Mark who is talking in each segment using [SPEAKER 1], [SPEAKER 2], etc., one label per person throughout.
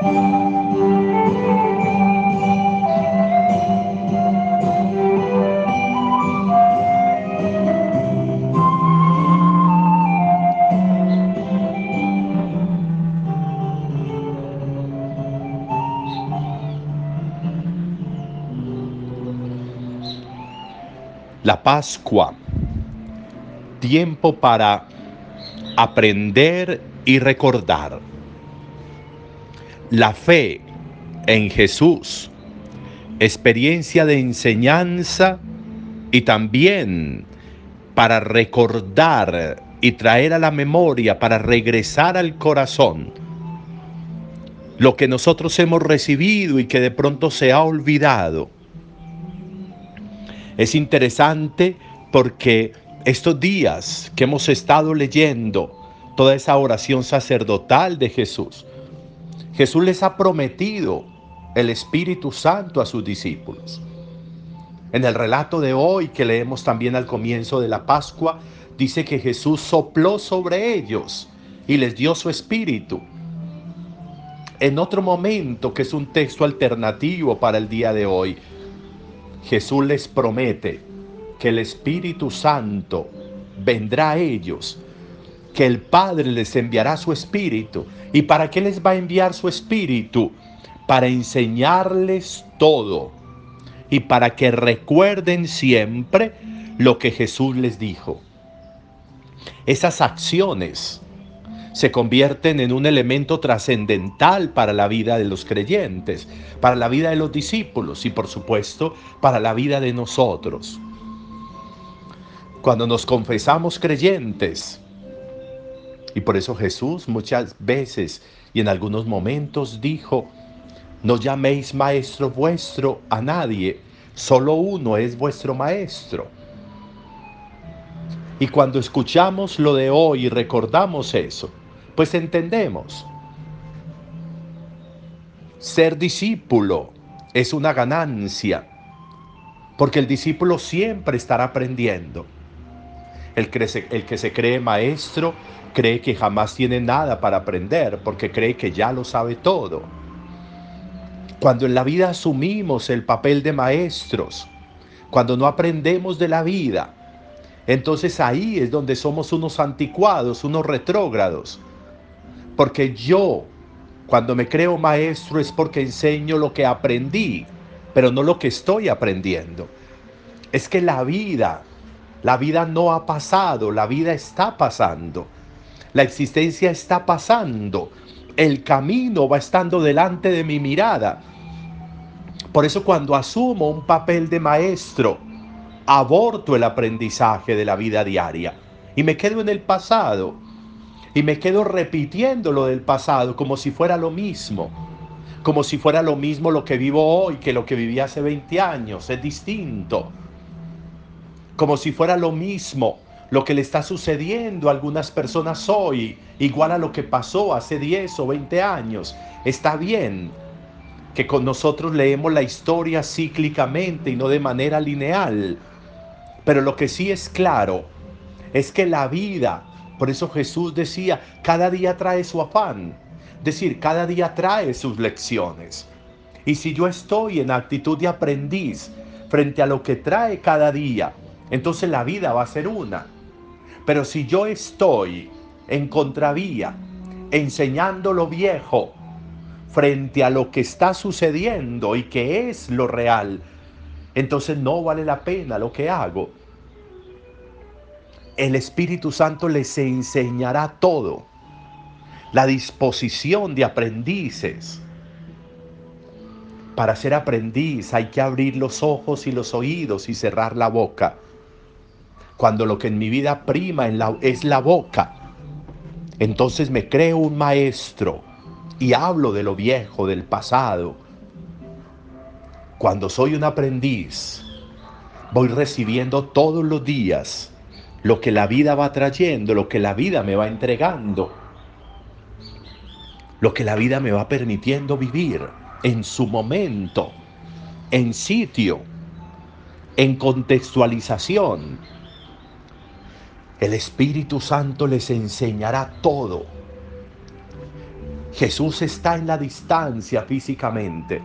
[SPEAKER 1] La Pascua, tiempo para aprender y recordar. La fe en Jesús, experiencia de enseñanza y también para recordar y traer a la memoria, para regresar al corazón lo que nosotros hemos recibido y que de pronto se ha olvidado. Es interesante porque estos días que hemos estado leyendo toda esa oración sacerdotal de Jesús, Jesús les ha prometido el Espíritu Santo a sus discípulos. En el relato de hoy que leemos también al comienzo de la Pascua, dice que Jesús sopló sobre ellos y les dio su espíritu. En otro momento, que es un texto alternativo para el día de hoy, Jesús les promete que el Espíritu Santo vendrá a ellos, que el Padre les enviará su Espíritu. ¿Y para qué les va a enviar su Espíritu? Para enseñarles todo y para que recuerden siempre lo que Jesús les dijo. Esas acciones se convierten en un elemento trascendental para la vida de los creyentes, para la vida de los discípulos y por supuesto para la vida de nosotros. Cuando nos confesamos creyentes, y por eso Jesús muchas veces y en algunos momentos dijo, no llaméis maestro vuestro a nadie, solo uno es vuestro maestro. Y cuando escuchamos lo de hoy y recordamos eso, pues entendemos. Ser discípulo es una ganancia, porque el discípulo siempre estará aprendiendo. El que, se, el que se cree maestro cree que jamás tiene nada para aprender, porque cree que ya lo sabe todo. Cuando en la vida asumimos el papel de maestros, cuando no aprendemos de la vida, entonces ahí es donde somos unos anticuados, unos retrógrados. Porque yo, cuando me creo maestro, es porque enseño lo que aprendí, pero no lo que estoy aprendiendo. Es que la vida, la vida no ha pasado, la vida está pasando. La existencia está pasando. El camino va estando delante de mi mirada. Por eso cuando asumo un papel de maestro, aborto el aprendizaje de la vida diaria. Y me quedo en el pasado. Y me quedo repitiendo lo del pasado como si fuera lo mismo, como si fuera lo mismo lo que vivo hoy que lo que viví hace 20 años, es distinto, como si fuera lo mismo lo que le está sucediendo a algunas personas hoy, igual a lo que pasó hace 10 o 20 años. Está bien que con nosotros leemos la historia cíclicamente y no de manera lineal, pero lo que sí es claro es que la vida, por eso Jesús decía, cada día trae su afán, es decir, cada día trae sus lecciones. Y si yo estoy en actitud de aprendiz frente a lo que trae cada día, entonces la vida va a ser una. Pero si yo estoy en contravía, enseñando lo viejo frente a lo que está sucediendo y que es lo real, entonces no vale la pena lo que hago. El Espíritu Santo les enseñará todo. La disposición de aprendices. Para ser aprendiz hay que abrir los ojos y los oídos y cerrar la boca cuando lo que en mi vida prima es la boca, entonces me creo un maestro y hablo de lo viejo, del pasado. Cuando soy un aprendiz, voy recibiendo todos los días lo que la vida va trayendo, lo que la vida me va entregando, lo que la vida me va permitiendo vivir en su momento, en sitio, en contextualización el Espíritu Santo les enseñará todo. Jesús está en la distancia físicamente,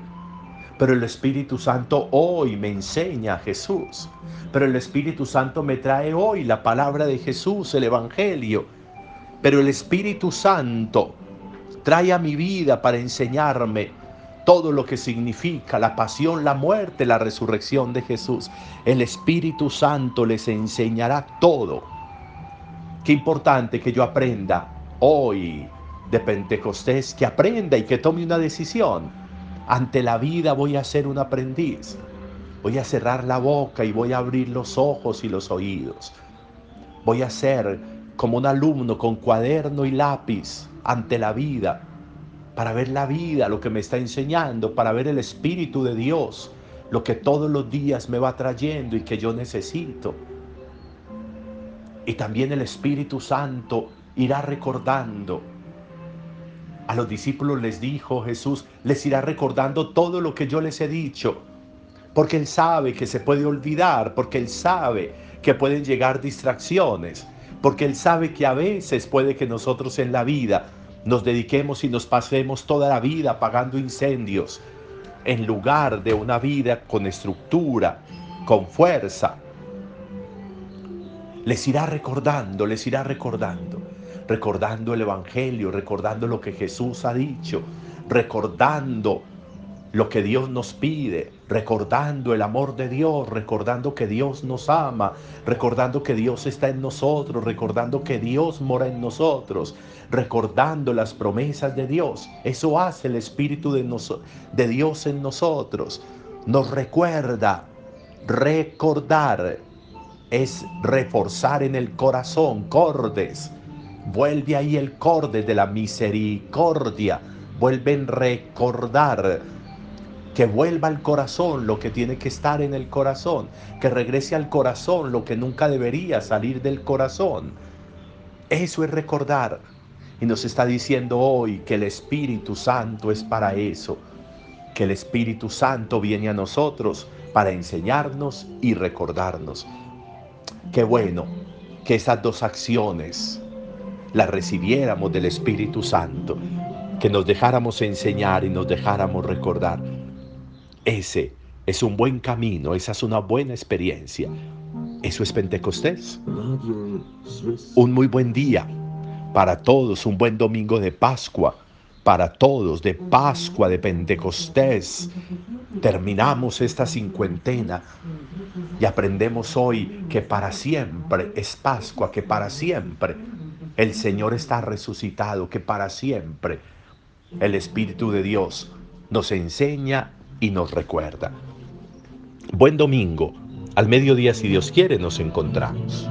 [SPEAKER 1] pero el Espíritu Santo hoy me enseña a Jesús. Pero el Espíritu Santo me trae hoy la palabra de Jesús, el Evangelio. Pero el Espíritu Santo trae a mi vida para enseñarme todo lo que significa la pasión, la muerte, la resurrección de Jesús. El Espíritu Santo les enseñará todo. Qué importante que yo aprenda hoy de Pentecostés, que aprenda y que tome una decisión. Ante la vida voy a ser un aprendiz. Voy a cerrar la boca y voy a abrir los ojos y los oídos. Voy a ser como un alumno con cuaderno y lápiz ante la vida para ver la vida, lo que me está enseñando, para ver el Espíritu de Dios, lo que todos los días me va trayendo y que yo necesito. Y también el Espíritu Santo irá recordando. A los discípulos les dijo Jesús, les irá recordando todo lo que yo les he dicho, porque Él sabe que se puede olvidar, porque Él sabe que pueden llegar distracciones, porque Él sabe que a veces puede que nosotros en la vida nos dediquemos y nos pasemos toda la vida apagando incendios en lugar de una vida con estructura, con fuerza. Les irá recordando, les irá recordando, recordando el Evangelio, recordando lo que Jesús ha dicho, recordando lo que Dios nos pide, recordando el amor de Dios, recordando que Dios nos ama, recordando que Dios está en nosotros, recordando que Dios mora en nosotros, recordando las promesas de Dios. Eso hace el Espíritu de, Dios en nosotros. Nos recuerda, recordar es reforzar en el corazón, cordes. Vuelve ahí el corde de la misericordia. Vuelven recordar que vuelva al corazón lo que tiene que estar en el corazón, que regrese al corazón lo que nunca debería salir del corazón. Eso es recordar. Y nos está diciendo hoy que el Espíritu Santo es para eso, que el Espíritu Santo viene a nosotros para enseñarnos y recordarnos. Qué bueno que esas dos acciones las recibiéramos del Espíritu Santo, que nos dejáramos enseñar y nos dejáramos recordar. Ese es un buen camino, esa es una buena experiencia. Eso es Pentecostés. Un muy buen día para todos, un buen domingo de Pascua para todos, de Pascua, de Pentecostés. Terminamos esta cincuentena y aprendemos hoy que para siempre es Pascua, que para siempre el Señor está resucitado, que para siempre el Espíritu de Dios nos enseña y nos recuerda. Buen domingo. Al mediodía, si Dios quiere, nos encontramos.